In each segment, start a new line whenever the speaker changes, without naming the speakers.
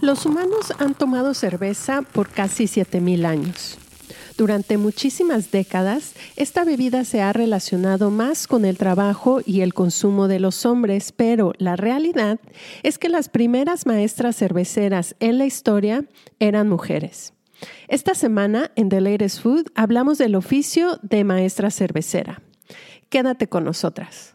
Los humanos han tomado cerveza por casi 7000 años. Durante muchísimas décadas, esta bebida se ha relacionado más con el trabajo y el consumo de los hombres, pero la realidad es que las primeras maestras cerveceras en la historia eran mujeres. Esta semana en The Latest Food hablamos del oficio de maestra cervecera. Quédate con nosotras.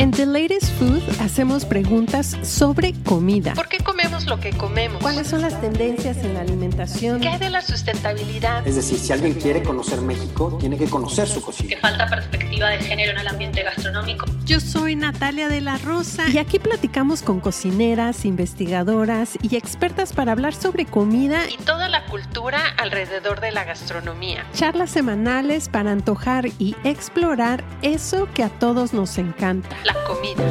En The Latest Food hacemos preguntas sobre comida.
¿Por qué comemos lo que comemos?
¿Cuáles son las tendencias en la alimentación?
¿Qué hay de la sustentabilidad?
Es decir, si alguien quiere conocer México, tiene que conocer su
Que
cocina.
falta perspectiva de género en el ambiente gastronómico.
Yo soy Natalia de la Rosa y aquí platicamos con cocineras, investigadoras y expertas para hablar sobre comida
Y toda la cultura alrededor de la gastronomía.
charlas semanales para antojar y explorar eso que a todos nos encanta.
La comida.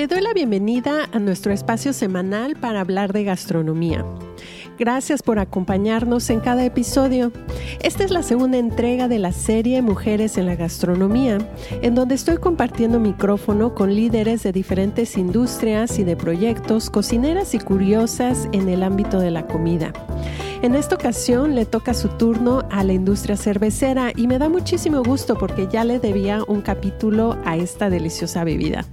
Te doy la bienvenida a nuestro espacio semanal para hablar de gastronomía. Gracias por acompañarnos en cada episodio. Esta es la segunda entrega de la serie Mujeres en la Gastronomía, en donde estoy compartiendo micrófono con líderes de diferentes industrias y de proyectos, cocineras y curiosas en el ámbito de la comida. En esta ocasión le toca su turno a la industria cervecera y me da muchísimo gusto porque ya le debía un capítulo a esta deliciosa bebida.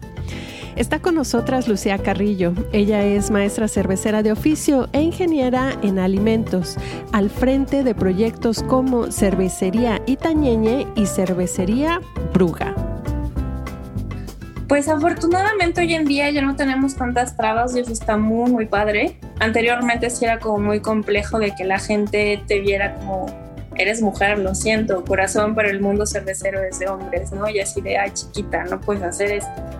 Está con nosotras Lucía Carrillo. Ella es maestra cervecera de oficio e ingeniera en alimentos, al frente de proyectos como Cervecería Itañeñe y Cervecería Bruga.
Pues afortunadamente hoy en día ya no tenemos tantas trabas y eso está muy muy padre. Anteriormente sí era como muy complejo de que la gente te viera como eres mujer, lo siento, corazón, pero el mundo cervecero es de hombres, ¿no? Y así de, ay chiquita, no puedes hacer esto.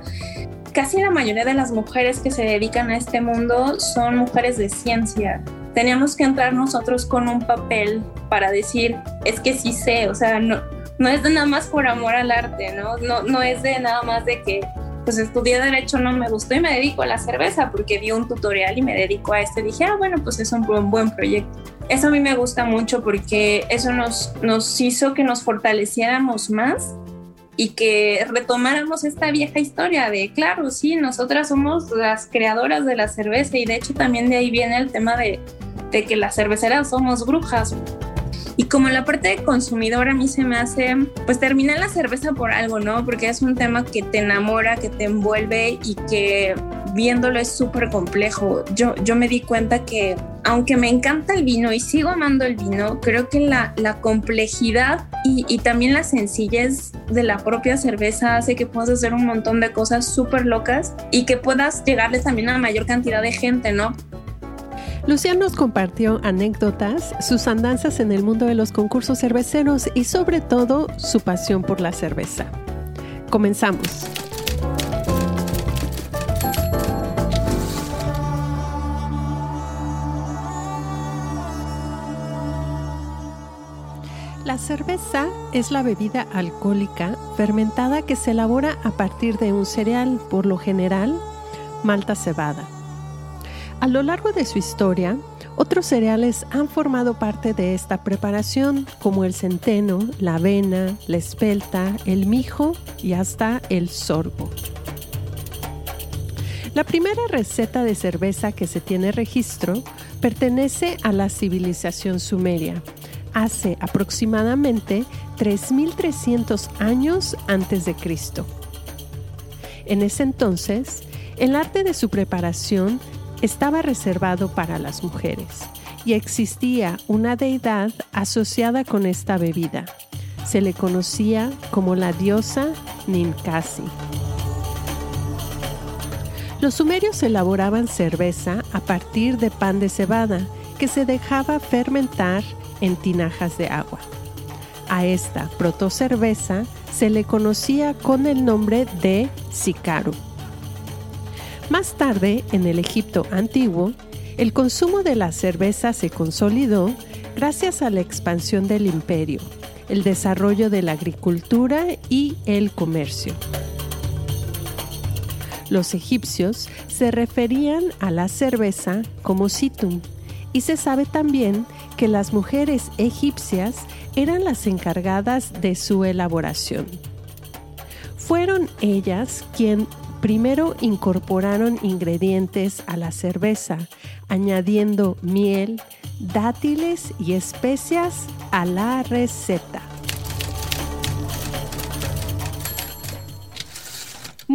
Casi la mayoría de las mujeres que se dedican a este mundo son mujeres de ciencia. Teníamos que entrar nosotros con un papel para decir, es que sí sé, o sea, no, no es de nada más por amor al arte, ¿no? No, no es de nada más de que pues estudié derecho, no me gustó y me dedico a la cerveza porque vi un tutorial y me dedico a esto. Dije, ah, bueno, pues es un buen, buen proyecto. Eso a mí me gusta mucho porque eso nos, nos hizo que nos fortaleciéramos más y que retomáramos esta vieja historia de, claro, sí, nosotras somos las creadoras de la cerveza y de hecho también de ahí viene el tema de, de que las cerveceras somos brujas. Y como la parte de consumidor a mí se me hace, pues terminar la cerveza por algo, ¿no? Porque es un tema que te enamora, que te envuelve y que viéndolo es súper complejo. Yo, yo me di cuenta que aunque me encanta el vino y sigo amando el vino, creo que la, complejidad y, también la sencillez de la propia cerveza hace que puedas hacer un montón de cosas súper locas y que puedas llegarle también a mayor cantidad de gente, ¿no?
Lucía nos compartió anécdotas, sus andanzas en el mundo de los concursos cerveceros y sobre todo su pasión por la cerveza. Comenzamos. La cerveza es la bebida alcohólica fermentada que se elabora a partir de un cereal, por lo general, malta cebada. A lo largo de su historia, otros cereales han formado parte de esta preparación, como el centeno, la avena, la espelta, el mijo y hasta el sorgo. La primera receta de cerveza que se tiene registro pertenece a la civilización sumeria, hace aproximadamente 3.300 años antes de Cristo. En ese entonces, el arte de su preparación estaba reservado para las mujeres y existía una deidad asociada con esta bebida. Se le conocía como la diosa Ninkasi. Los sumerios elaboraban cerveza a partir de pan de cebada que se dejaba fermentar en tinajas de agua. A esta protocerveza se le conocía con el nombre de sicaru. Más tarde, en el Egipto antiguo, el consumo de la cerveza se consolidó gracias a la expansión del imperio, el desarrollo de la agricultura y el comercio. Los egipcios se referían a la cerveza como situm y se sabe también que las mujeres egipcias eran las encargadas de su elaboración. Fueron ellas quien primero incorporaron ingredientes a la cerveza, añadiendo miel, dátiles y especias a la receta.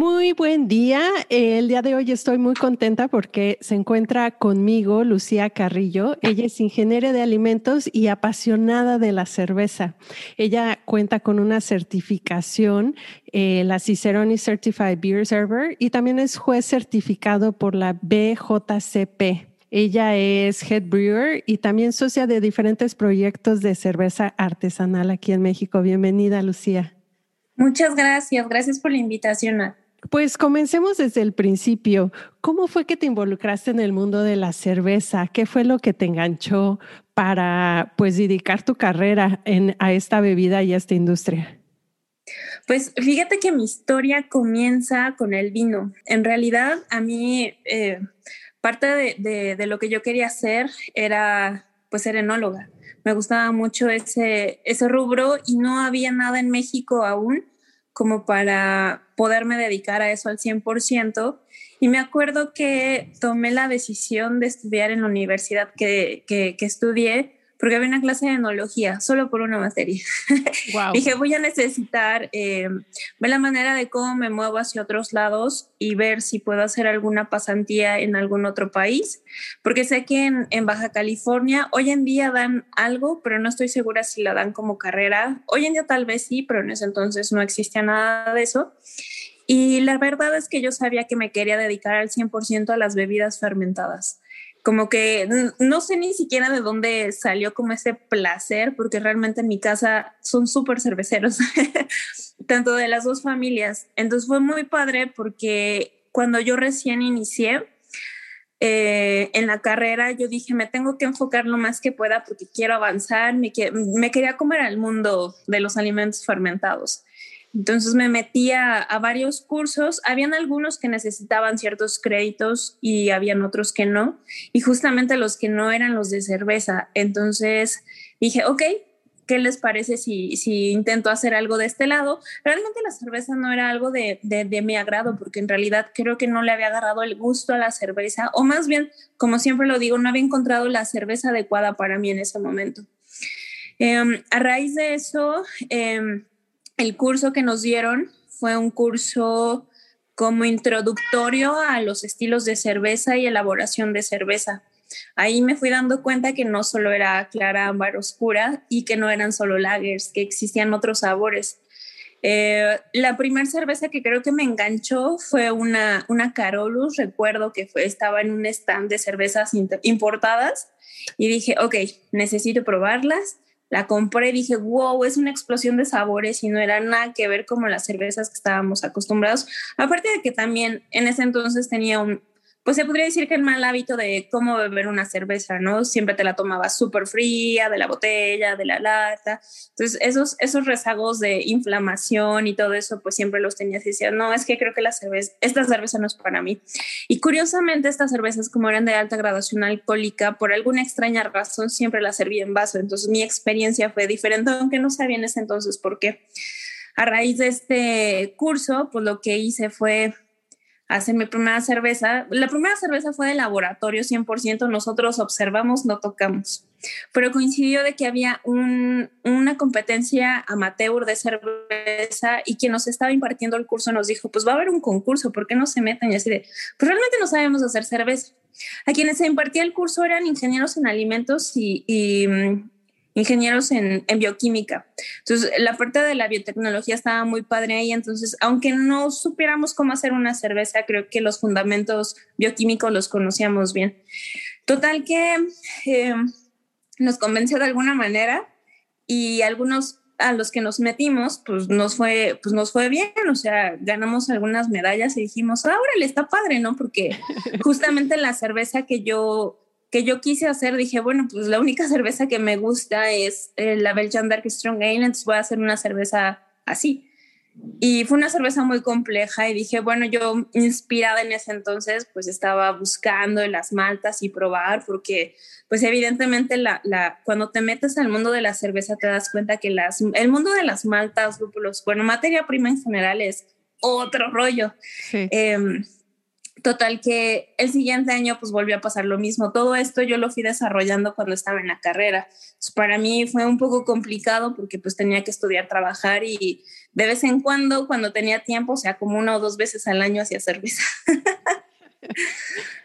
Muy buen día. El día de hoy estoy muy contenta porque se encuentra conmigo Lucía Carrillo. Ella es ingeniera de alimentos y apasionada de la cerveza. Ella cuenta con una certificación, eh, la Cicerone Certified Beer Server, y también es juez certificado por la BJCP. Ella es head brewer y también socia de diferentes proyectos de cerveza artesanal aquí en México. Bienvenida, Lucía.
Muchas gracias. Gracias por la invitación.
Pues comencemos desde el principio. ¿Cómo fue que te involucraste en el mundo de la cerveza? ¿Qué fue lo que te enganchó para pues dedicar tu carrera a esta bebida y a esta industria?
Pues fíjate que mi historia comienza con el vino. En realidad, a mí eh, parte de, de, lo que yo quería hacer era pues ser enóloga. Me gustaba mucho ese, ese rubro y no había nada en México aún como para poderme dedicar a eso al 100%. Y me acuerdo que tomé la decisión de estudiar en la universidad que, que, estudié porque había una clase de enología solo por una materia. Dije, voy a necesitar eh, ver la manera de cómo me muevo hacia otros lados y ver si puedo hacer alguna pasantía en algún otro país, porque sé que en, en Baja California hoy en día dan algo, pero no estoy segura si la dan como carrera. Hoy en día tal vez sí, pero en ese entonces no existía nada de eso. Y la verdad es que yo sabía que me quería dedicar al 100% a las bebidas fermentadas como que no sé ni siquiera de dónde salió como ese placer, porque realmente en mi casa son súper cerveceros, tanto de las dos familias. Entonces fue muy padre porque cuando yo recién inicié eh, en la carrera, yo dije, me tengo que enfocar lo más que pueda porque quiero avanzar, me, me quería comer al mundo de los alimentos fermentados. Entonces me metía a, varios cursos. Habían algunos que necesitaban ciertos créditos y habían otros que no. Y justamente los que no eran los de cerveza. Entonces dije, ok, ¿qué les parece si, si intento hacer algo de este lado? Realmente la cerveza no era algo de, de, mi agrado porque en realidad creo que no le había agarrado el gusto a la cerveza. O más bien, como siempre lo digo, no había encontrado la cerveza adecuada para mí en ese momento. Em, a raíz de eso... Eh, el curso que nos dieron fue un curso como introductorio a los estilos de cerveza y elaboración de cerveza. Ahí me fui dando cuenta que no solo era clara, ámbar, oscura y que no eran solo lagers, que existían otros sabores. Eh, la primera cerveza que creo que me enganchó fue una, una Carolus, recuerdo que estaba en un stand de cervezas importadas y dije, ok, necesito probarlas la compré y dije, wow, es una explosión de sabores y no era nada que ver como las cervezas que estábamos acostumbrados. Aparte de que también en ese entonces tenía un, pues se podría decir que el mal hábito de cómo beber una cerveza, ¿no? Siempre te la tomabas súper fría, de la botella, de la lata. Entonces, esos, esos rezagos de inflamación y todo eso, pues siempre los tenías y decías, no, es que creo que la cerveza, esta cerveza no es para mí. Y curiosamente, estas cervezas, como eran de alta graduación alcohólica, por alguna extraña razón, siempre las servía en vaso. Entonces, mi experiencia fue diferente, aunque no sabía en ese entonces por qué. A raíz de este curso, pues lo que hice fue hacer mi primera cerveza. La primera cerveza fue de laboratorio 100%, nosotros observamos, no tocamos. Pero coincidió de que había una competencia amateur de cerveza y quien nos estaba impartiendo el curso nos dijo, pues va a haber un concurso, ¿por qué no se meten? Y así de, pues realmente no sabemos hacer cerveza. A quienes se impartía el curso eran ingenieros en alimentos y mm, ingenieros en, bioquímica. Entonces, la parte de la biotecnología estaba muy padre ahí. Entonces, aunque no supiéramos cómo hacer una cerveza, creo que los fundamentos bioquímicos los conocíamos bien. Total que eh, nos convenció de alguna manera y algunos a los que nos metimos, pues nos fue, pues nos fue bien, o sea, ganamos algunas medallas y dijimos, ahora le está padre, ¿no? Porque justamente la cerveza que yo que yo quise hacer, dije, bueno, pues la única cerveza que me gusta es eh, la Belgian Dark Strong Ale, entonces voy a hacer una cerveza así. Y fue una cerveza muy compleja y dije, bueno, yo inspirada en ese entonces, pues estaba buscando las maltas y probar, porque pues evidentemente la, la, cuando te metes al mundo de la cerveza te das cuenta que las, el mundo de las maltas, lúpulos, bueno, materia prima en general es otro rollo. Sí. Em, Total que el siguiente año pues volvió a pasar lo mismo. Todo esto yo lo fui desarrollando cuando estaba en la carrera. para mí fue un poco complicado porque pues tenía que estudiar, trabajar y de vez en cuando, cuando tenía tiempo, o sea, como una o dos veces al año hacía cerveza.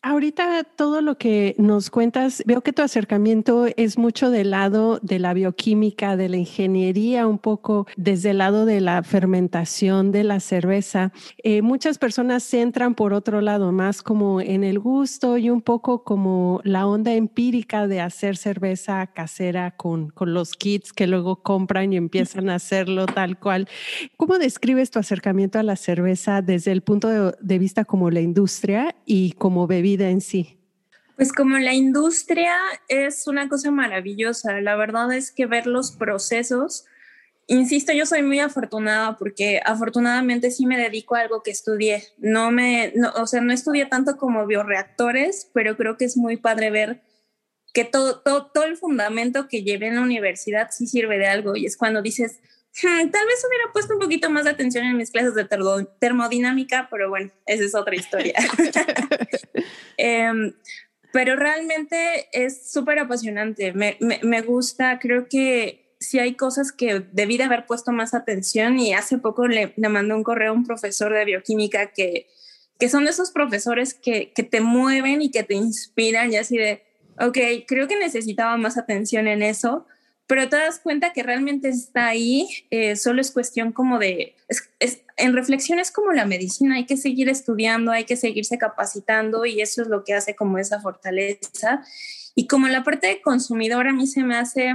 Ahorita todo lo que nos cuentas, veo que tu acercamiento es mucho del lado de la bioquímica, de la ingeniería, un poco desde el lado de la fermentación de la cerveza. Eh, muchas personas se entran por otro lado, más como en el gusto y un poco como la onda empírica de hacer cerveza casera con, con los kits que luego compran y empiezan a hacerlo tal cual. ¿Cómo describes tu acercamiento a la cerveza desde el punto de, de vista como la industria y como bebida? En sí?
Pues como la industria es una cosa maravillosa, la verdad es que ver los procesos, insisto, yo soy muy afortunada porque afortunadamente sí me dedico a algo que estudié. No me, o sea, no estudié tanto como bioreactores, pero creo que es muy padre ver que todo, todo, todo el fundamento que llevé en la universidad sí sirve de algo y es cuando dices, tal vez hubiera puesto un poquito más de atención en mis clases de termodinámica, pero bueno, esa es otra historia. Em, pero realmente es súper apasionante. Me, me, gusta, creo que sí hay cosas que debí de haber puesto más atención y hace poco le, le mandé un correo a un profesor de bioquímica que, que son esos profesores que, que te mueven y que te inspiran y así de, ok, creo que necesitaba más atención en eso pero te das cuenta que realmente está ahí, eh, solo es cuestión como de, es, en reflexión es como la medicina, hay que seguir estudiando, hay que seguirse capacitando y eso es lo que hace como esa fortaleza. Y como la parte de consumidor a mí se me hace,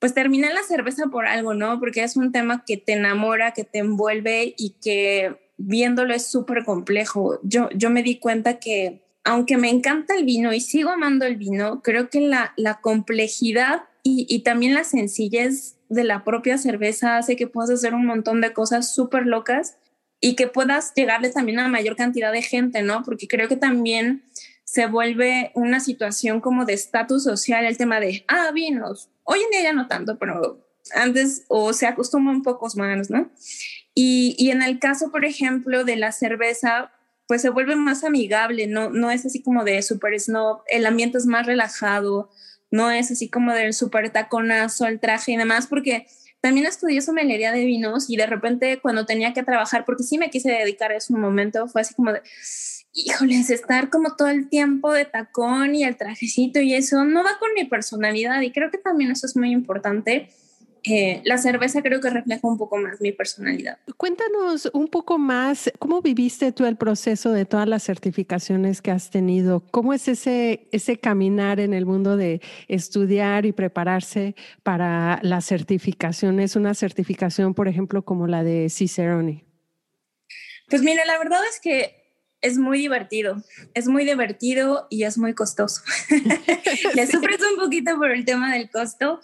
pues terminar la cerveza por algo, ¿no? Porque es un tema que te enamora, que te envuelve y que viéndolo es súper complejo. Yo, yo me di cuenta que aunque me encanta el vino y sigo amando el vino, creo que la complejidad y, también la sencillez de la propia cerveza hace que puedas hacer un montón de cosas súper locas y que puedas llegarle también a mayor cantidad de gente, ¿no? Porque creo que también se vuelve una situación como de estatus social el tema de, ah, vinos. Hoy en día ya no tanto, pero antes o se acostumbra pocos más, ¿no? Y, y, en el caso, por ejemplo, de la cerveza, pues se vuelve más amigable, no, no es así como de super snob, el ambiente es más relajado, no es así como del súper taconazo, el traje y demás, porque también estudié somelería de vinos y de repente cuando tenía que trabajar, porque sí me quise dedicar a eso un momento, fue así como de, híjoles, estar como todo el tiempo de tacón y el trajecito y eso no va con mi personalidad y creo que también eso es muy importante eh, la cerveza creo que refleja un poco más mi personalidad.
Cuéntanos un poco más, ¿cómo viviste tú el proceso de todas las certificaciones que has tenido? ¿Cómo es ese, ese caminar en el mundo de estudiar y prepararse para las certificaciones? Una certificación, por ejemplo, como la de Cicerone.
Pues mira, la verdad es que es muy divertido, es muy divertido y es muy costoso. Le sufres un poquito por el tema del costo.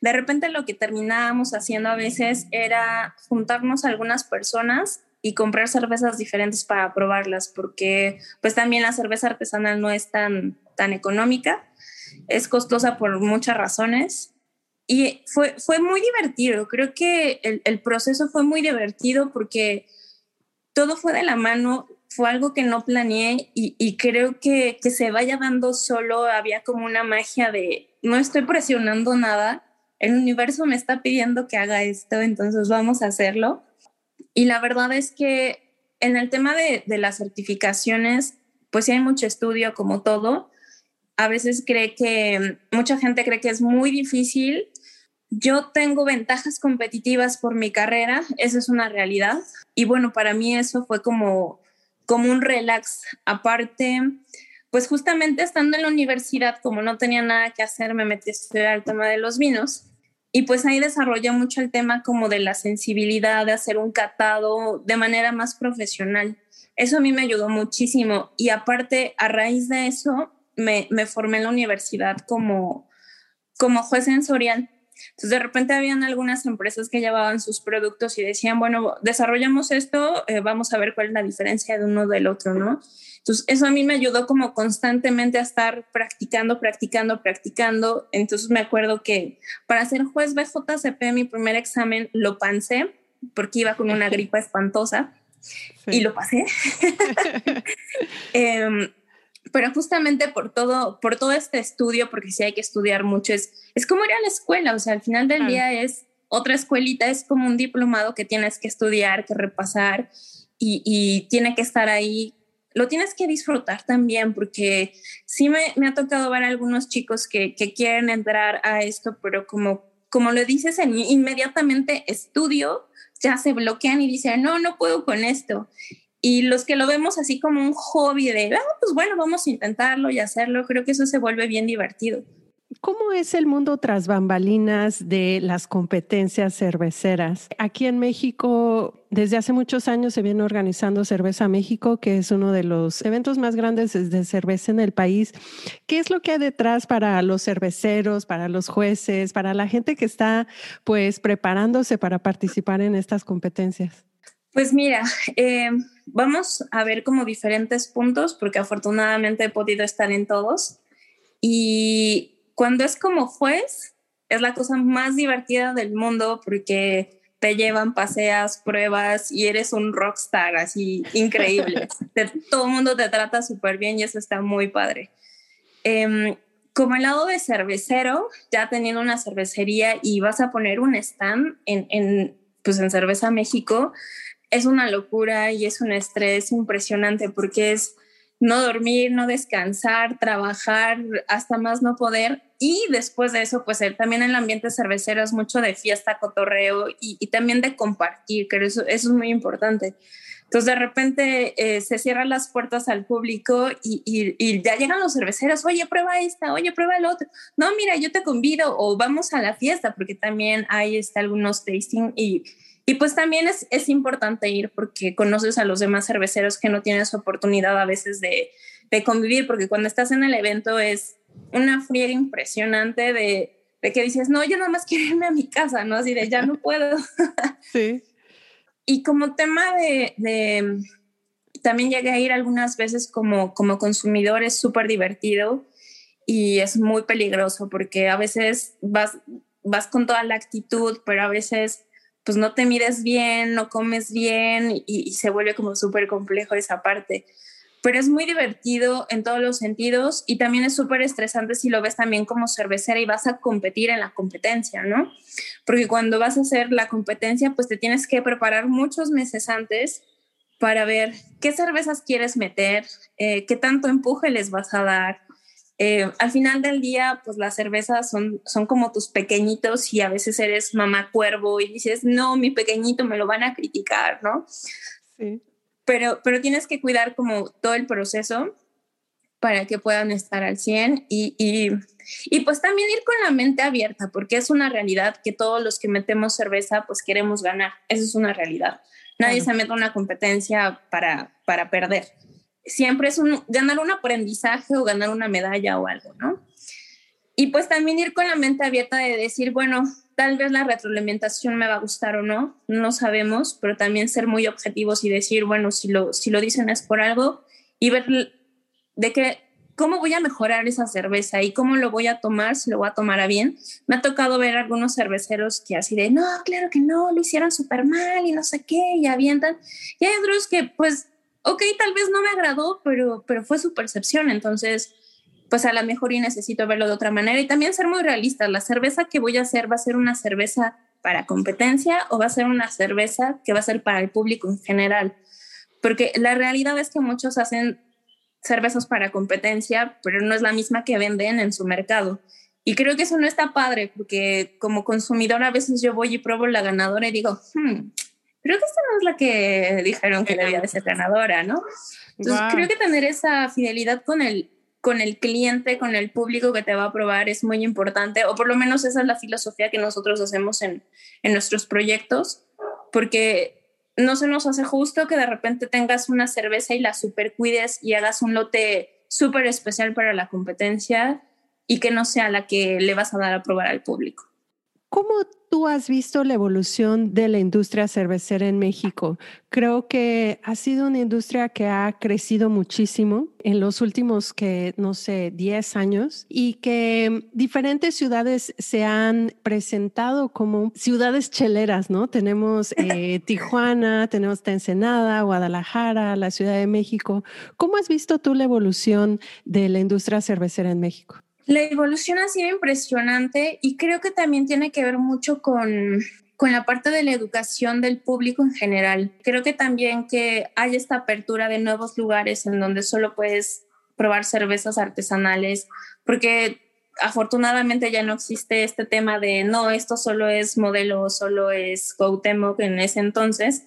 De repente lo que terminábamos haciendo a veces era juntarnos a algunas personas y comprar cervezas diferentes para probarlas, porque pues también la cerveza artesanal no es tan, tan económica, es costosa por muchas razones. Y fue, fue muy divertido, creo que el, el proceso fue muy divertido porque todo fue de la mano fue algo que no planeé y, creo que, que se vaya dando solo, había como una magia de no estoy presionando nada, el universo me está pidiendo que haga esto, entonces vamos a hacerlo. Y la verdad es que en el tema de, de las certificaciones, pues sí hay mucho estudio como todo. A veces cree que, mucha gente cree que es muy difícil yo tengo ventajas competitivas por mi carrera, esa es una realidad. Y bueno, para mí eso fue como, como un relax. Aparte, pues justamente estando en la universidad, como no tenía nada que hacer, me metí a estudiar el tema de los vinos. Y pues ahí desarrollé mucho el tema como de la sensibilidad, de hacer un catado de manera más profesional. Eso a mí me ayudó muchísimo. Y aparte, a raíz de eso, me, me formé en la universidad como, como juez sensorial. Entonces, de repente habían algunas empresas que llevaban sus productos y decían, bueno, desarrollamos esto, eh, vamos a ver cuál es la diferencia de uno del otro, ¿no? Entonces, eso a mí me ayudó como constantemente a estar practicando, practicando, practicando. Entonces, me acuerdo que para ser juez BJCP, mi primer examen lo pancé porque iba con una gripa espantosa y lo pasé. eh, pero justamente por todo, por todo este estudio, porque sí hay que estudiar mucho, es, es como ir a la escuela, o sea, al final del día es otra escuelita, es como un diplomado que tienes que estudiar, que repasar y, y tiene que estar ahí. Lo tienes que disfrutar también, porque sí me, me ha tocado ver a algunos chicos que, que, quieren entrar a esto, pero como, como lo dices, inmediatamente estudio, ya se bloquean y dicen, no, no puedo con esto. Y los que lo vemos así como un hobby de, ah, pues bueno, vamos a intentarlo y hacerlo, creo que eso se vuelve bien divertido.
¿Cómo es el mundo tras bambalinas de las competencias cerveceras? Aquí en México, desde hace muchos años se viene organizando Cerveza México, que es uno de los eventos más grandes de cerveza en el país. ¿Qué es lo que hay detrás para los cerveceros, para los jueces, para la gente que está pues preparándose para participar en estas competencias?
Pues mira, eh, vamos a ver como diferentes puntos, porque afortunadamente he podido estar en todos. Y cuando es como juez, es la cosa más divertida del mundo porque te llevan, paseas, pruebas y eres un rockstar así increíble. todo el mundo te trata súper bien y eso está muy padre. Eh, como el lado de cervecero, ya teniendo una cervecería y vas a poner un stand en, en, pues en Cerveza México, es una locura y es un estrés impresionante porque es no dormir, no descansar, trabajar hasta más no poder. Y después de eso, pues también el ambiente cervecero es mucho de fiesta, cotorreo y, también de compartir, que eso, es muy importante. Entonces de repente eh, se cierran las puertas al público y, ya llegan los cerveceros, oye, prueba esta, oye, prueba el otro. No, mira, yo te convido o vamos a la fiesta, porque también hay este, algunos tasting y, y pues también es, es importante ir porque conoces a los demás cerveceros que no tienes oportunidad a veces de, de convivir, porque cuando estás en el evento es una friega impresionante de, de, que dices, no, yo nada más quiero irme a mi casa, ¿no? Así de, ya no puedo.
Sí.
y como tema de, de, también llegué a ir algunas veces como, como consumidor, es súper divertido y es muy peligroso porque a veces vas, vas con toda la actitud, pero a veces pues no te mides bien, no comes bien y, se vuelve como súper complejo esa parte. Pero es muy divertido en todos los sentidos y también es súper estresante si lo ves también como cervecera y vas a competir en la competencia, ¿no? Porque cuando vas a hacer la competencia, pues te tienes que preparar muchos meses antes para ver qué cervezas quieres meter, eh, qué tanto empuje les vas a dar, eh, al final del día, pues las cervezas son, son como tus pequeñitos y a veces eres mamá cuervo y dices, no, mi pequeñito me lo van a criticar, ¿no? Sí. Pero, pero tienes que cuidar como todo el proceso para que puedan estar al 100 y, y, y, pues también ir con la mente abierta, porque es una realidad que todos los que metemos cerveza pues queremos ganar, eso es una realidad. Nadie se mete a una competencia para, para perder siempre es ganar un aprendizaje o ganar una medalla o algo, ¿no? Y pues también ir con la mente abierta de decir, bueno, tal vez la retroalimentación me va a gustar o no, no sabemos, pero también ser muy objetivos y decir, bueno, si lo, si lo dicen es por algo y ver de qué, cómo voy a mejorar esa cerveza y cómo lo voy a tomar, si lo voy a tomar a bien. Me ha tocado ver algunos cerveceros que así de, no, claro que no, lo hicieron súper mal y no sé qué, y avientan. Y hay otros que pues ok, tal vez no me agradó, pero, pero fue su percepción, entonces pues a lo mejor y necesito verlo de otra manera y también ser muy realista. La cerveza que voy a hacer va a ser una cerveza para competencia o va a ser una cerveza que va a ser para el público en general. Porque la realidad es que muchos hacen cervezas para competencia, pero no es la misma que venden en su mercado. Y creo que eso no está padre, porque como consumidor a veces yo voy y pruebo la ganadora y digo, hmm, creo que esta no es la que dijeron que debía de ser ganadora, ¿no? Entonces creo que tener esa fidelidad con el con el cliente, con el público que te va a probar es muy importante, o por lo menos esa es la filosofía que nosotros hacemos en, en nuestros proyectos, porque no se nos hace justo que de repente tengas una cerveza y la super cuides y hagas un lote súper especial para la competencia y que no sea la que le vas a dar a probar al público.
¿Cómo tú has visto la evolución de la industria cervecera en México? Creo que ha sido una industria que ha crecido muchísimo en los últimos, que no sé, 10 años y que diferentes ciudades se han presentado como ciudades cheleras, ¿no? Tenemos eh, Tijuana, tenemos Ensenada, Guadalajara, la Ciudad de México. ¿Cómo has visto tú la evolución de la industria cervecera en México?
La evolución ha sido impresionante y creo que también tiene que ver mucho con, con la parte de la educación del público en general. Creo que también que hay esta apertura de nuevos lugares en donde solo puedes probar cervezas artesanales, porque afortunadamente ya no existe este tema de no, esto solo es modelo, solo es Cuauhtémoc en ese entonces,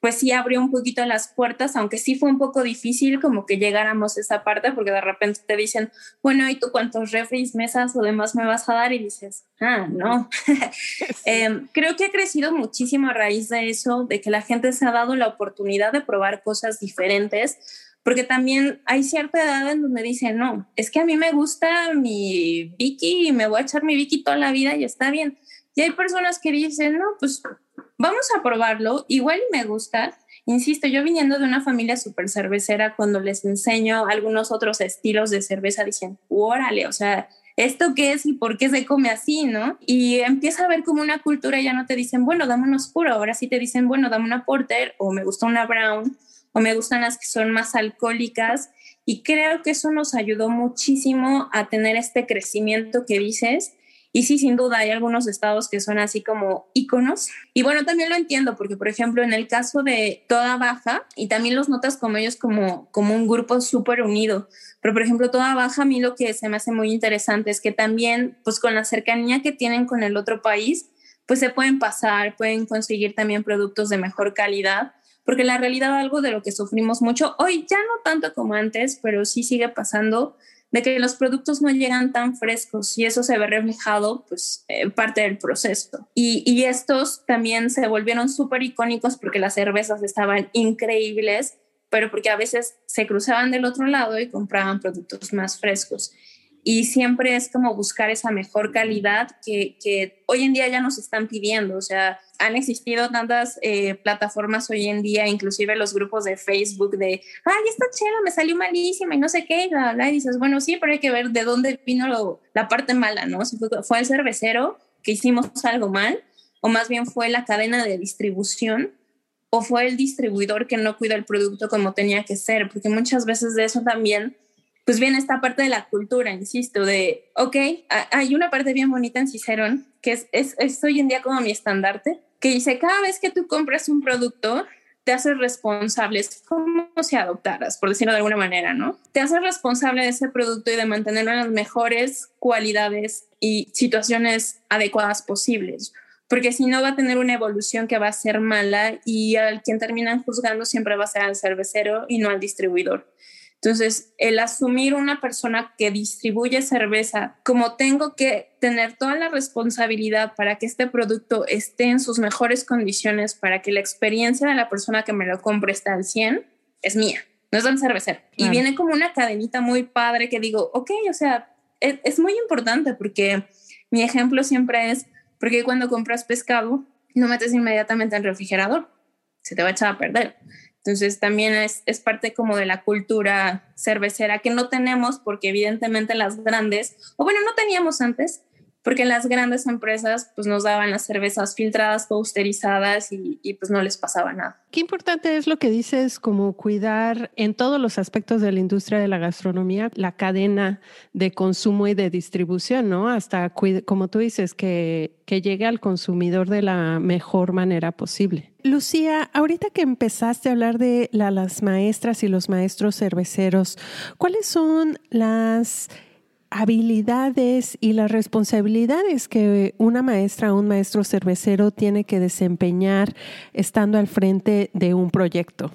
pues sí abrió un poquito las puertas, aunque sí fue un poco difícil como que llegáramos a esa parte, porque de repente te dicen, bueno, ¿y tú cuántos refries, mesas o demás me vas a dar? Y dices, ah, no. Em, creo que ha crecido muchísimo a raíz de eso, de que la gente se ha dado la oportunidad de probar cosas diferentes, porque también hay cierta edad en donde dicen, no, es que a mí me gusta mi Vicky y me voy a echar mi Vicky toda la vida y está bien. Y hay personas que dicen, no, pues vamos a probarlo, igual me gusta. Insisto, yo viniendo de una familia súper cervecera, cuando les enseño algunos otros estilos de cerveza, dicen, órale, o sea, ¿esto qué es y por qué se come así, no? Y empieza a ver como una cultura, ya no te dicen, bueno, dame un oscuro, ahora sí te dicen, bueno, dame una porter, o me gusta una brown, o me gustan las que son más alcohólicas. Y creo que eso nos ayudó muchísimo a tener este crecimiento que dices y sí, sin duda, hay algunos estados que son así como íconos. Y bueno, también lo entiendo, porque por ejemplo, en el caso de Toda Baja, y también los notas como ellos como, como un grupo súper unido. Pero por ejemplo, Toda Baja, a mí lo que se me hace muy interesante es que también, pues con la cercanía que tienen con el otro país, pues se pueden pasar, pueden conseguir también productos de mejor calidad porque la realidad algo de lo que sufrimos mucho, hoy ya no tanto como antes, pero sí sigue pasando, de que los productos no llegan tan frescos y eso se ve reflejado pues en parte del proceso. Y, y estos también se volvieron súper icónicos porque las cervezas estaban increíbles, pero porque a veces se cruzaban del otro lado y compraban productos más frescos y siempre es como buscar esa mejor calidad que, que, hoy en día ya nos están pidiendo. O sea, han existido tantas eh, plataformas hoy en día, inclusive los grupos de Facebook de, ay, esta chela me salió malísima y no sé qué, y, bla, bla, y dices, bueno, sí, pero hay que ver de dónde vino la parte mala, ¿no? Si fue, fue el cervecero que hicimos algo mal, o más bien fue la cadena de distribución, o fue el distribuidor que no cuida el producto como tenía que ser, porque muchas veces de eso también pues viene esta parte de la cultura, insisto, de, ok, hay una parte bien bonita en Cicerón, que es, es, hoy en día como mi estandarte, que dice, cada vez que tú compras un producto, te haces responsable, es como si adoptaras, por decirlo de alguna manera, ¿no? Te haces responsable de ese producto y de mantenerlo en las mejores cualidades y situaciones adecuadas posibles, porque si no va a tener una evolución que va a ser mala y al quien terminan juzgando siempre va a ser al cervecero y no al distribuidor. Entonces, el asumir una persona que distribuye cerveza, como tengo que tener toda la responsabilidad para que este producto esté en sus mejores condiciones, para que la experiencia de la persona que me lo compre esté al 100, es mía, no es del cervecero. Y viene como una cadenita muy padre que digo, ok, o sea, es, es muy importante porque mi ejemplo siempre es, porque cuando compras pescado, no metes inmediatamente en el refrigerador, se te va a echar a perder. Entonces también es, es, parte como de la cultura cervecera que no tenemos porque evidentemente las grandes, o bueno, no teníamos antes, porque las grandes empresas pues nos daban las cervezas filtradas, pasteurizadas y, y, pues no les pasaba nada.
Qué importante es lo que dices, como cuidar en todos los aspectos de la industria de la gastronomía, la cadena de consumo y de distribución, ¿no? Hasta, como tú dices, que, que llegue al consumidor de la mejor manera posible. Lucía, ahorita que empezaste a hablar de la, las maestras y los maestros cerveceros, ¿cuáles son las habilidades y las responsabilidades que una maestra o un maestro cervecero tiene que desempeñar estando al frente de un proyecto?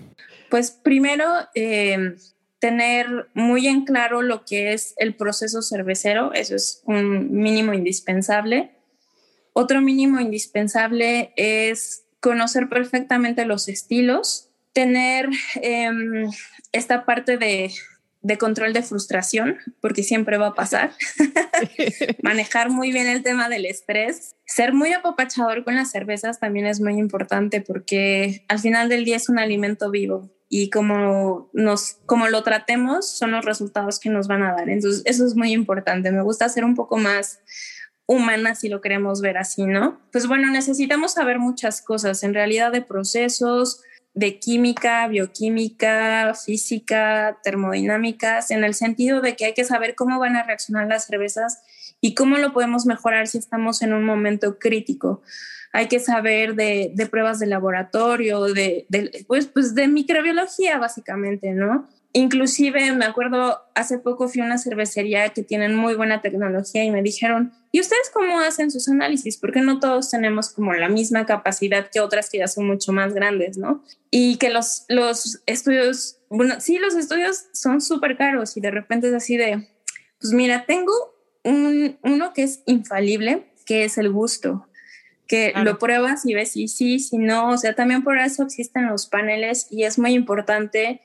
Pues primero, eh, tener muy en claro lo que es el proceso cervecero, eso es un mínimo indispensable. Otro mínimo indispensable es conocer perfectamente los estilos, tener em, esta parte de de control de frustración, porque siempre va a pasar. Manejar muy bien el tema del estrés. Ser muy apapachador con las cervezas también es muy importante porque al final del día es un alimento vivo y como, nos, como lo tratemos son los resultados que nos van a dar. Entonces, eso es muy importante. Me gusta ser un poco más humana si lo queremos ver así, ¿no? Pues bueno, necesitamos saber muchas cosas en realidad de procesos, de química, bioquímica, física, termodinámicas, en el sentido de que hay que saber cómo van a reaccionar las cervezas y cómo lo podemos mejorar si estamos en un momento crítico. Hay que saber de, pruebas de laboratorio, de, de, pues, pues de microbiología básicamente, ¿no? Inclusive me acuerdo, hace poco fui a una cervecería que tienen muy buena tecnología y me dijeron, ¿y ustedes cómo hacen sus análisis? Porque no todos tenemos como la misma capacidad que otras que ya son mucho más grandes, ¿no? Y que los, los estudios, bueno, sí, los estudios son súper caros y de repente es así de, pues mira, tengo un, uno que es infalible, que es el gusto que lo pruebas y ves si sí, si no, o sea, también por eso existen los paneles y es muy importante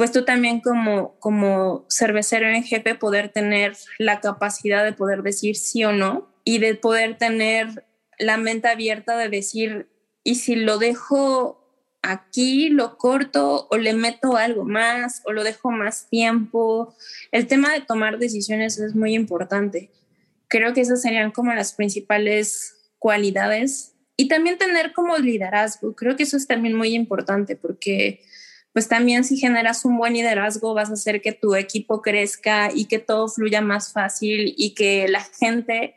pues también como, como cervecero en jefe poder tener la capacidad de poder decir sí o no y de poder tener la mente abierta de decir, y si lo dejo aquí, lo corto o le meto algo más o lo dejo más tiempo. El tema de tomar decisiones es muy importante. Creo que esas serían como las principales cualidades y también tener como liderazgo. Creo que eso es también muy importante porque pues también si generas un buen liderazgo vas a hacer que tu equipo crezca y que todo fluya más fácil y que la gente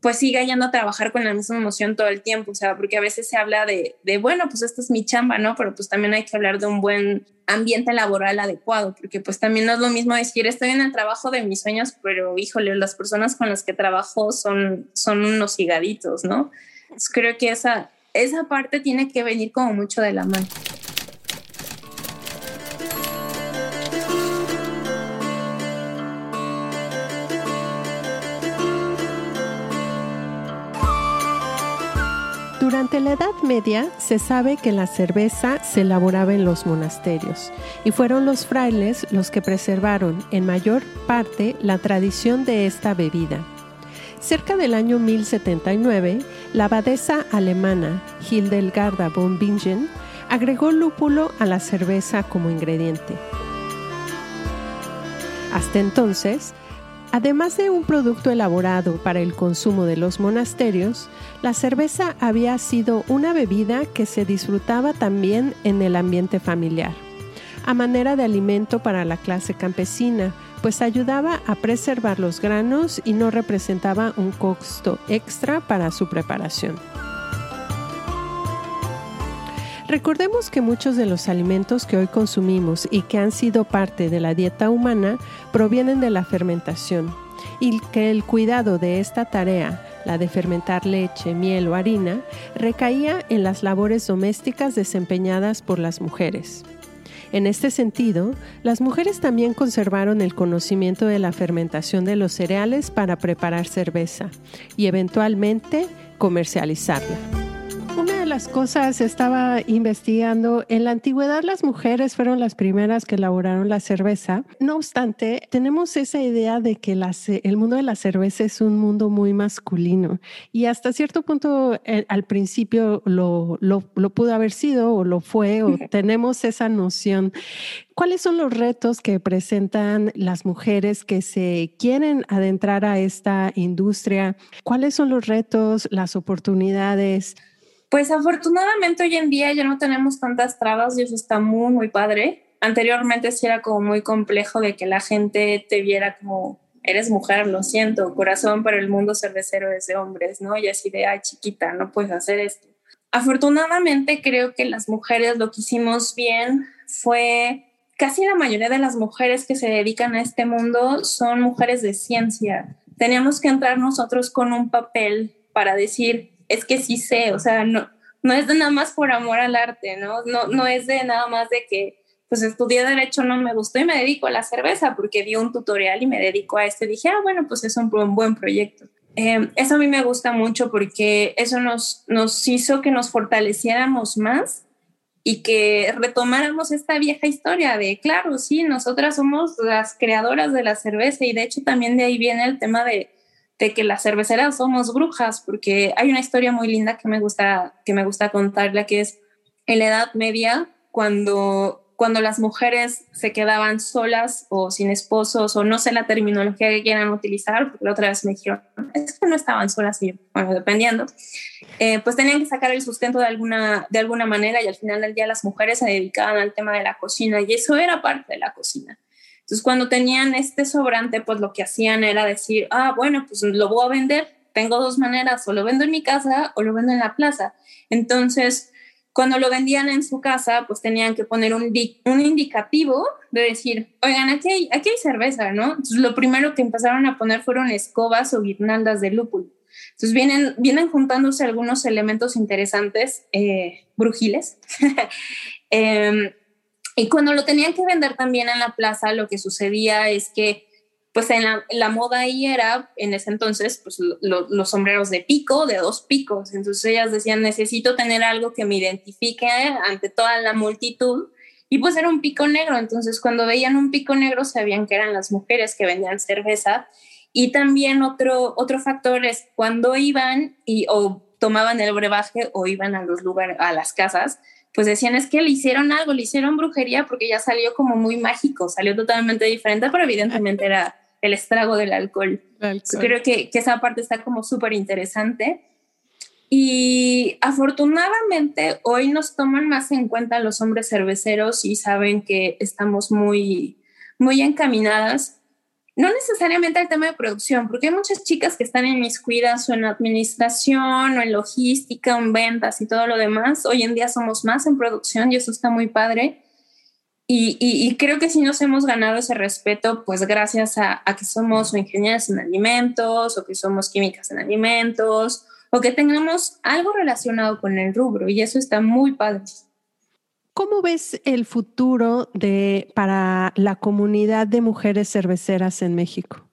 pues siga yendo a trabajar con la misma emoción todo el tiempo, o sea, porque a veces se habla de, de, bueno, pues esta es mi chamba, ¿no? Pero pues también hay que hablar de un buen ambiente laboral adecuado, porque pues también no es lo mismo decir, estoy en el trabajo de mis sueños, pero híjole, las personas con las que trabajo son, son unos higaditos, ¿no? creo que esa, esa parte tiene que venir como mucho de la mano.
Durante la Edad Media se sabe que la cerveza se elaboraba en los monasterios y fueron los frailes los que preservaron en mayor parte la tradición de esta bebida. Cerca del año 1079, la abadesa alemana Hildegarda von Bingen agregó lúpulo a la cerveza como ingrediente. Hasta entonces, Además de un producto elaborado para el consumo de los monasterios, la cerveza había sido una bebida que se disfrutaba también en el ambiente familiar, a manera de alimento para la clase campesina, pues ayudaba a preservar los granos y no representaba un costo extra para su preparación. Recordemos que muchos de los alimentos que hoy consumimos y que han sido parte de la dieta humana provienen de la fermentación y que el cuidado de esta tarea, la de fermentar leche, miel o harina, recaía en las labores domésticas desempeñadas por las mujeres. En este sentido, las mujeres también conservaron el conocimiento de la fermentación de los cereales para preparar cerveza y eventualmente comercializarla de las cosas estaba investigando, en la antigüedad las mujeres fueron las primeras que elaboraron la cerveza. No obstante, tenemos esa idea de que el mundo de la cerveza es un mundo muy masculino y hasta cierto punto eh, al principio lo, lo, lo pudo haber sido o lo fue o tenemos esa noción. ¿Cuáles son los retos que presentan las mujeres que se quieren adentrar a esta industria? ¿Cuáles son los retos, las oportunidades?
Pues afortunadamente hoy en día ya no tenemos tantas trabas y eso está muy, muy padre. Anteriormente sí era como muy complejo de que la gente te viera como, eres mujer, lo siento, corazón, pero el mundo cervecero es de hombres, ¿no? Y así de, ay, chiquita, no puedes hacer esto. Afortunadamente creo que las mujeres lo que hicimos bien fue, casi la mayoría de las mujeres que se dedican a este mundo son mujeres de ciencia. Teníamos que entrar nosotros con un papel para decir, es que sí sé, o sea, no, no es de nada más por amor al arte, ¿no? No, no es de nada más de que, pues estudié derecho, no me gustó y me dedico a la cerveza porque vi un tutorial y me dedico a esto. Y dije, ah, bueno, pues es un, buen proyecto. Em, eso a mí me gusta mucho porque eso nos, nos hizo que nos fortaleciéramos más y que retomáramos esta vieja historia de, claro, sí, nosotras somos las creadoras de la cerveza y de hecho también de ahí viene el tema de de que las cerveceras somos brujas, porque hay una historia muy linda que me gusta, que me gusta contarla, que es en la Edad Media, cuando, cuando las mujeres se quedaban solas o sin esposos, o no sé la terminología que quieran utilizar, porque la otra vez me dijeron, es que no estaban solas, y bueno, dependiendo, eh, pues tenían que sacar el sustento de alguna, de alguna manera y al final del día las mujeres se dedicaban al tema de la cocina y eso era parte de la cocina. Entonces, cuando tenían este sobrante, pues lo que hacían era decir, ah, bueno, pues lo voy a vender. Tengo dos maneras, o lo vendo en mi casa o lo vendo en la plaza. Entonces, cuando lo vendían en su casa, pues tenían que poner un, un indicativo de decir, oigan, aquí hay, aquí hay cerveza, ¿no? Entonces, lo primero que empezaron a poner fueron escobas o guirnaldas de lúpulo. Entonces, vienen, vienen juntándose algunos elementos interesantes, eh, brujiles. eh, y cuando lo tenían que vender también en la plaza, lo que sucedía es que, pues en la, moda ahí era, en ese entonces, pues los sombreros de pico, de dos picos. Entonces ellas decían, necesito tener algo que me identifique ante toda la multitud. Y pues era un pico negro. Entonces cuando veían un pico negro sabían que eran las mujeres que vendían cerveza. Y también otro, otro factor es cuando iban y o tomaban el brebaje o iban a los lugares, a las casas, pues decían es que le hicieron algo, le hicieron brujería porque ya salió como muy mágico, salió totalmente diferente, pero evidentemente era el estrago del alcohol. Creo que, que, esa parte está como súper interesante. Y afortunadamente hoy nos toman más en cuenta los hombres cerveceros y saben que estamos muy, muy encaminadas no necesariamente el tema de producción, porque hay muchas chicas que están en mis cuidas o en administración o en logística o en ventas y todo lo demás. Hoy en día somos más en producción y eso está muy padre. Y, creo que sí nos hemos ganado ese respeto, pues gracias a, a que somos ingenieros en alimentos o que somos químicas en alimentos o que tengamos algo relacionado con el rubro y eso está muy padre.
¿Cómo ves el futuro de, para la comunidad de mujeres cerveceras en México?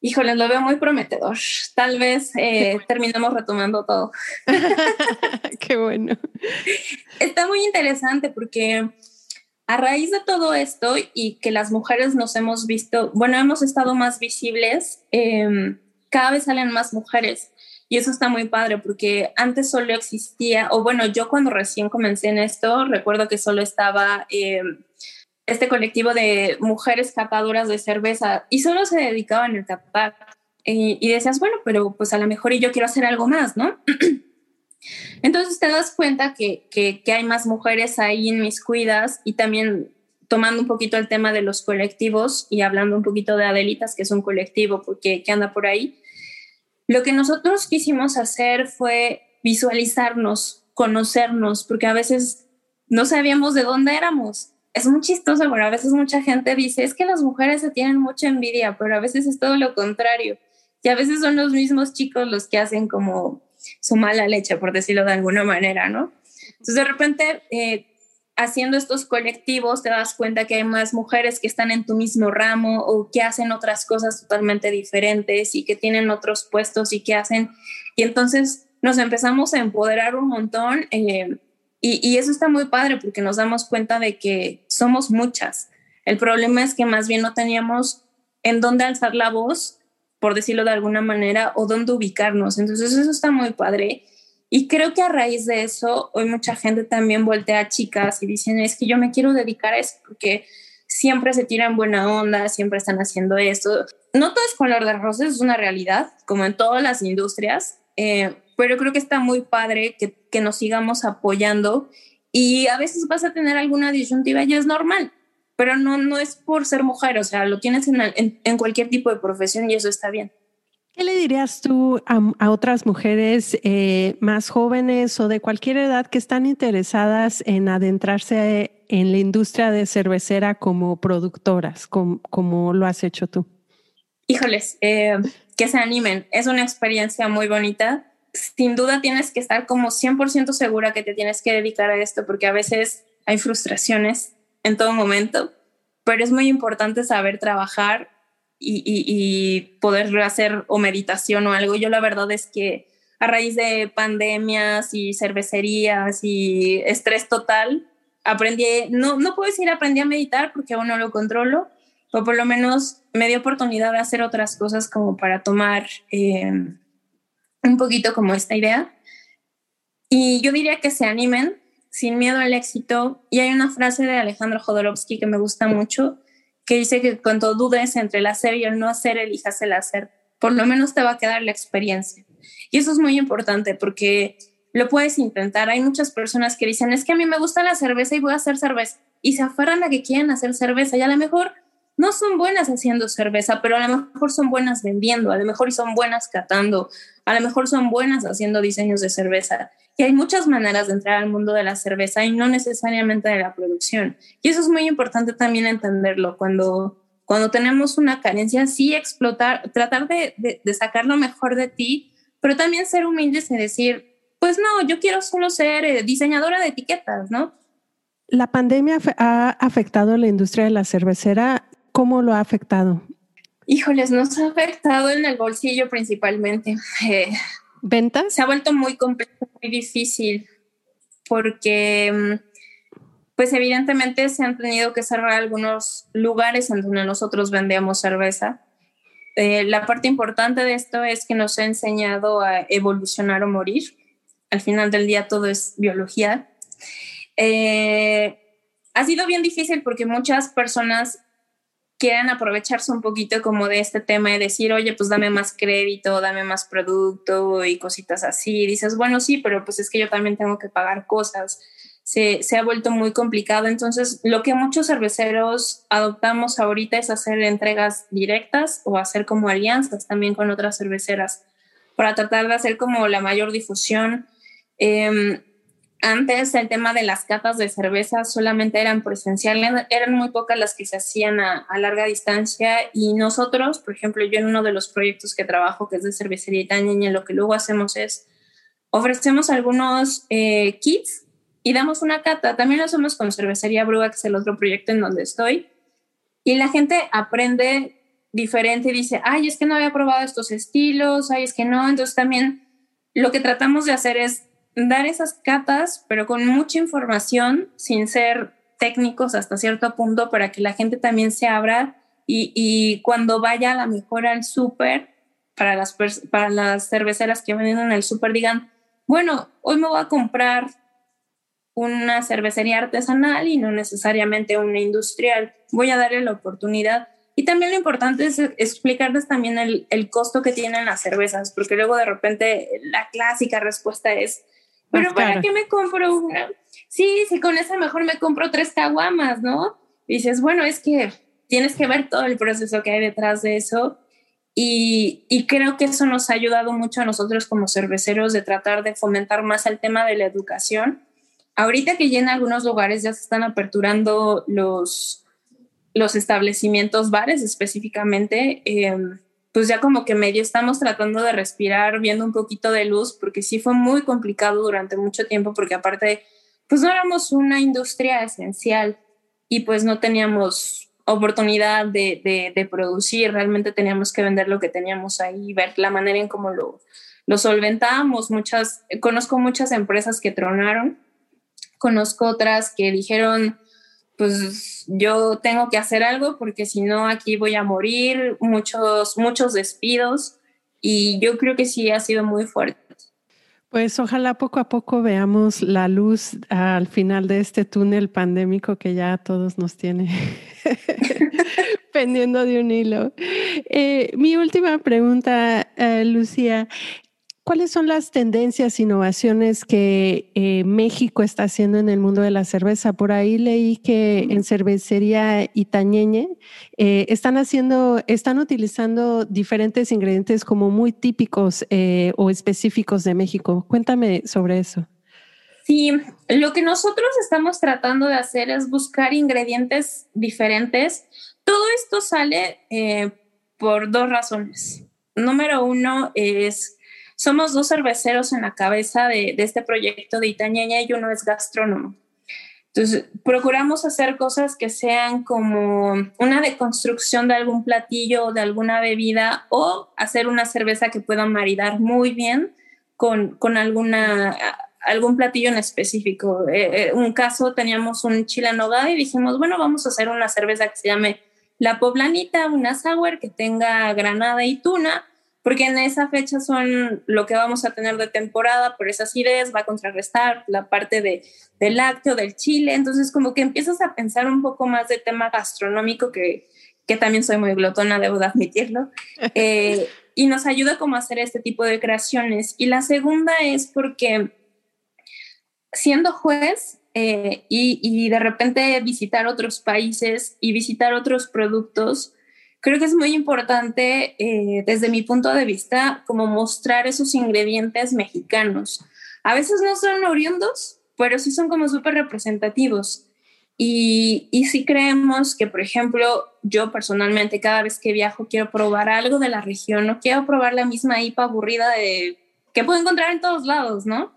Híjole, lo veo muy prometedor. Tal vez eh, terminemos retomando todo.
Qué bueno.
Está muy interesante porque a raíz de todo esto y que las mujeres nos hemos visto, bueno, hemos estado más visibles, em, cada vez salen más mujeres. Y eso está muy padre porque antes solo existía, o bueno, yo cuando recién comencé en esto, recuerdo que solo estaba em, este colectivo de mujeres catadoras de cerveza y solo se dedicaban a capar. Y, y decías, bueno, pero pues a lo mejor y yo quiero hacer algo más, ¿no? Entonces te das cuenta que, que, que, hay más mujeres ahí en mis cuidas y también tomando un poquito el tema de los colectivos y hablando un poquito de Adelitas, que es un colectivo porque, que anda por ahí, lo que nosotros quisimos hacer fue visualizarnos, conocernos, porque a veces no sabíamos de dónde éramos. Es muy chistoso, pero a veces mucha gente dice, es que las mujeres se tienen mucha envidia, pero a veces es todo lo contrario. Y a veces son los mismos chicos los que hacen como su mala leche, por decirlo de alguna manera, ¿no? Entonces de repente eh, haciendo estos colectivos te das cuenta que hay más mujeres que están en tu mismo ramo o que hacen otras cosas totalmente diferentes y que tienen otros puestos y que hacen. Y entonces nos empezamos a empoderar un montón eh, y, y, eso está muy padre porque nos damos cuenta de que somos muchas. El problema es que más bien no teníamos en dónde alzar la voz, por decirlo de alguna manera, o dónde ubicarnos. Entonces eso está muy padre. Y creo que a raíz de eso, hoy mucha gente también voltea a chicas y dicen, es que yo me quiero dedicar a eso porque siempre se tiran buena onda, siempre están haciendo esto. No todo es color de rosas, es una realidad, como en todas las industrias, eh, pero creo que está muy padre que, que, nos sigamos apoyando y a veces vas a tener alguna disyuntiva y es normal, pero no, no es por ser mujer, o sea, lo tienes en, en, en cualquier tipo de profesión y eso está bien.
¿Qué le dirías tú a, a otras mujeres eh, más jóvenes o de cualquier edad que están interesadas en adentrarse en la industria de cervecera como productoras, como, como lo has hecho tú?
Híjoles, eh, que se animen. Es una experiencia muy bonita. Sin duda tienes que estar como 100% segura que te tienes que dedicar a esto porque a veces hay frustraciones en todo momento, pero es muy importante saber trabajar y, poder hacer o meditación o algo. Yo la verdad es que a raíz de pandemias y cervecerías y estrés total, aprendí, no, no puedo decir aprendí a meditar porque aún no lo controlo, pero por lo menos me dio oportunidad de hacer otras cosas como para tomar eh, un poquito como esta idea. Y yo diría que se animen sin miedo al éxito. Y hay una frase de Alejandro Jodorowsky que me gusta mucho, que dice que cuando dudes entre el hacer y el no hacer, elijas el hacer. Por lo menos te va a quedar la experiencia. Y eso es muy importante porque lo puedes intentar. Hay muchas personas que dicen, es que a mí me gusta la cerveza y voy a hacer cerveza. Y se aferran a que quieren hacer cerveza y a lo mejor no son buenas haciendo cerveza, pero a lo mejor son buenas vendiendo, a lo mejor son buenas catando, a lo mejor son buenas haciendo diseños de cerveza. Y hay muchas maneras de entrar al mundo de la cerveza y no necesariamente de la producción. Y eso es muy importante también entenderlo. Cuando, cuando tenemos una carencia, sí explotar, tratar de, de, de sacar lo mejor de ti, pero también ser humildes y decir, pues no, yo quiero solo ser eh, diseñadora de etiquetas, ¿no?
La pandemia ha afectado la industria de la cervecera. ¿Cómo lo ha afectado?
Híjoles, nos ha afectado en el bolsillo principalmente. Eh,
¿Ventas?
Se ha vuelto muy complejo, muy difícil, porque pues evidentemente se han tenido que cerrar algunos lugares en donde nosotros vendíamos cerveza. Eh, la parte importante de esto es que nos ha enseñado a evolucionar o morir al final del día todo es biología. Eh, ha sido bien difícil porque muchas personas quieren aprovecharse un poquito como de este tema y decir, oye, pues dame más crédito, dame más producto y cositas así. Y dices, bueno, sí, pero pues es que yo también tengo que pagar cosas. Se, se, ha vuelto muy complicado. Entonces, lo que muchos cerveceros adoptamos ahorita es hacer entregas directas o hacer como alianzas también con otras cerveceras para tratar de hacer como la mayor difusión eh, antes el tema de las catas de cerveza solamente eran presenciales, eran muy pocas las que se hacían a, a, larga distancia y nosotros, por ejemplo, yo en uno de los proyectos que trabajo, que es de cervecería Itaña, lo que luego hacemos es ofrecemos algunos eh, kits y damos una cata. También lo hacemos con Cervecería Brua, que es el otro proyecto en donde estoy. Y la gente aprende diferente y dice, ay, es que no había probado estos estilos, ay, es que no. Entonces también lo que tratamos de hacer es dar esas catas, pero con mucha información, sin ser técnicos hasta cierto punto, para que la gente también se abra y, y cuando vaya a la mejor al súper, para las, para las cerveceras que venden en el súper, digan, bueno, hoy me voy a comprar una cervecería artesanal y no necesariamente una industrial. Voy a darle la oportunidad. Y también lo importante es explicarles también el, el costo que tienen las cervezas, porque luego de repente la clásica respuesta es, pero ¿para qué me compro una? Sí, sí, con esa mejor me compro tres caguamas, ¿no? Y dices, bueno, es que tienes que ver todo el proceso que hay detrás de eso. Y, y, creo que eso nos ha ayudado mucho a nosotros como cerveceros de tratar de fomentar más el tema de la educación. Ahorita que ya en algunos lugares ya se están aperturando los, los establecimientos, bares específicamente, eh, pues ya como que medio estamos tratando de respirar, viendo un poquito de luz, porque sí fue muy complicado durante mucho tiempo, porque aparte, pues no éramos una industria esencial y pues no teníamos oportunidad de, de, de producir, realmente teníamos que vender lo que teníamos ahí, ver la manera en cómo lo, lo solventábamos. Muchas, conozco muchas empresas que tronaron, conozco otras que dijeron, pues yo tengo que hacer algo porque si no aquí voy a morir, muchos, muchos despidos y yo creo que sí ha sido muy fuerte.
Pues ojalá poco a poco veamos la luz al final de este túnel pandémico que ya a todos nos tiene pendiendo de un hilo. Eh, mi última pregunta, eh, Lucía, ¿Cuáles son las tendencias, innovaciones que eh, México está haciendo en el mundo de la cerveza? Por ahí leí que en cervecería Itañeñe eh, están haciendo, están utilizando diferentes ingredientes como muy típicos eh, o específicos de México. Cuéntame sobre eso.
Sí, lo que nosotros estamos tratando de hacer es buscar ingredientes diferentes. Todo esto sale por dos razones. Número uno es somos dos cerveceros en la cabeza de, este proyecto de Itañeña y uno es gastrónomo. Entonces, procuramos hacer cosas que sean como una deconstrucción de algún platillo, de alguna bebida, o hacer una cerveza que pueda maridar muy bien con, con alguna, algún platillo en específico. Eh, eh, un caso, teníamos un chile y dijimos, bueno, vamos a hacer una cerveza que se llame La Poblanita, una sour que tenga granada y tuna, porque en esa fecha son lo que vamos a tener de temporada por esas ideas, va a contrarrestar la parte de, del lácteo, del chile, entonces como que empiezas a pensar un poco más de tema gastronómico, que, que también soy muy glotona, debo de admitirlo, eh, y nos ayuda como a hacer este tipo de creaciones. Y la segunda es porque siendo juez, eh, y, y, de repente visitar otros países y visitar otros productos, creo que es muy importante eh, desde mi punto de vista como mostrar esos ingredientes mexicanos. A veces no son oriundos, pero sí son como súper representativos. Y, y sí creemos que, por ejemplo, yo personalmente cada vez que viajo quiero probar algo de la región, no quiero probar la misma IPA aburrida de, que puedo encontrar en todos lados, ¿no?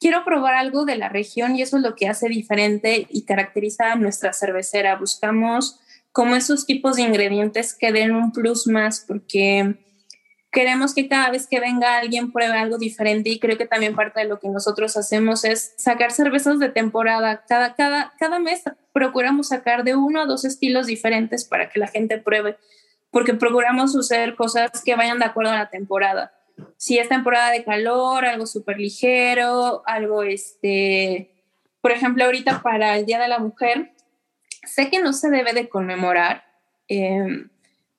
Quiero probar algo de la región y eso es lo que hace diferente y caracteriza a nuestra cervecera. Buscamos como esos tipos de ingredientes que den un plus más porque queremos que cada vez que venga alguien pruebe algo diferente y creo que también parte de lo que nosotros hacemos es sacar cervezas de temporada. Cada, cada, cada mes procuramos sacar de uno a dos estilos diferentes para que la gente pruebe, porque procuramos hacer cosas que vayan de acuerdo a la temporada. Si es temporada de calor, algo súper ligero, algo este, por ejemplo, ahorita para el Día de la Mujer, sé que no se debe de conmemorar em,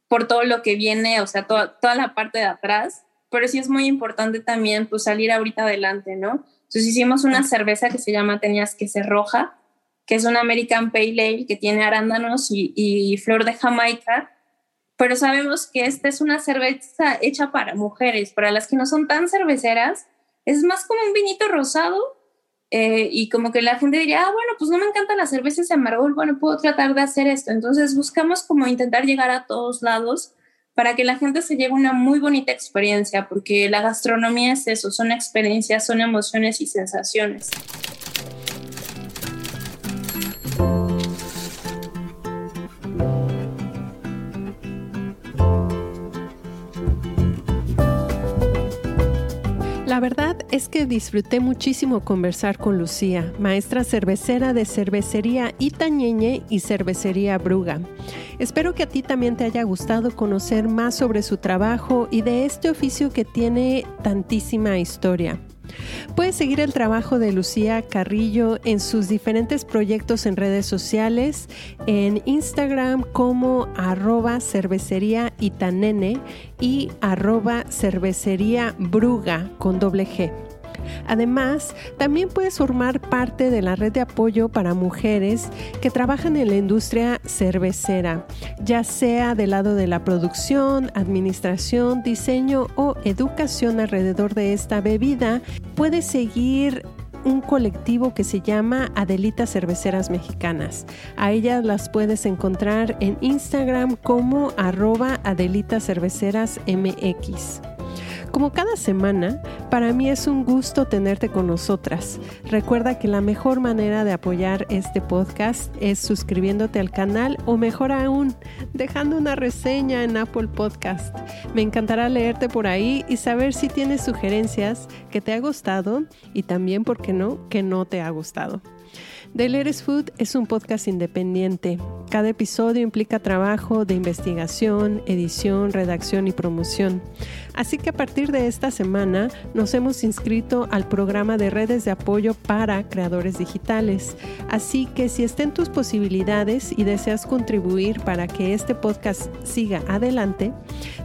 por todo lo que viene, o sea, toda la parte de atrás, pero sí es muy importante también pues salir ahorita adelante, ¿no? Entonces hicimos una cerveza que se llama Tenías que ser roja, que es una American Pale Ale que tiene arándanos y, y flor de Jamaica, pero sabemos que esta es una cerveza hecha para mujeres, para las que no son tan cerveceras, es más como un vinito rosado eh, y como que la gente diría, ah, bueno, pues no me encanta la cerveza ese amargor, bueno, puedo tratar de hacer esto. Entonces buscamos como intentar llegar a todos lados para que la gente se lleve una muy bonita experiencia, porque la gastronomía es eso, son experiencias, son emociones y sensaciones.
Es que disfruté muchísimo conversar con Lucía, maestra cervecera de cervecería Itañeñe y cervecería Bruga. Espero que a ti también te haya gustado conocer más sobre su trabajo y de este oficio que tiene tantísima historia. Puedes seguir el trabajo de Lucía Carrillo en sus diferentes proyectos en redes sociales, en Instagram como arroba cervecería y arroba cervecería con doble G. Además, también puedes formar parte de la red de apoyo para mujeres que trabajan en la industria cervecera, ya sea del lado de la producción, administración, diseño o educación alrededor de esta bebida. Puedes seguir un colectivo que se llama Adelita Cerveceras Mexicanas. A ellas las puedes encontrar en Instagram como arroba Adelita Cerveceras MX. Como cada semana, para mí es un gusto tenerte con nosotras. Recuerda que la mejor manera de apoyar este podcast es suscribiéndote al canal o mejor aún, dejando una reseña en Apple Podcast. Me encantará leerte por ahí y saber si tienes sugerencias que te ha gustado y también, ¿por qué no?, que no te ha gustado. The Food es un podcast independiente. Cada episodio implica trabajo de investigación, edición, redacción y promoción. Así que a partir de esta semana nos hemos inscrito al programa de redes de apoyo para creadores digitales. Así que si estén tus posibilidades y deseas contribuir para que este podcast siga adelante,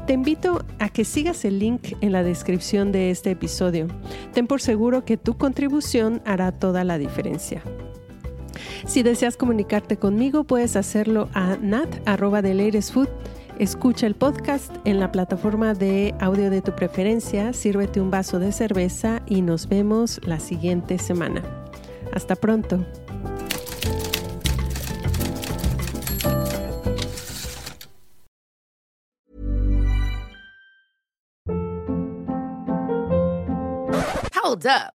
te invito a que sigas el link en la descripción de este episodio. Ten por seguro que tu contribución hará toda la diferencia. Si deseas comunicarte conmigo, puedes hacerlo a nat.deleiresfood. Escucha el podcast en la plataforma de audio de tu preferencia, sírvete un vaso de cerveza y nos vemos la siguiente semana. Hasta pronto.
Hold up.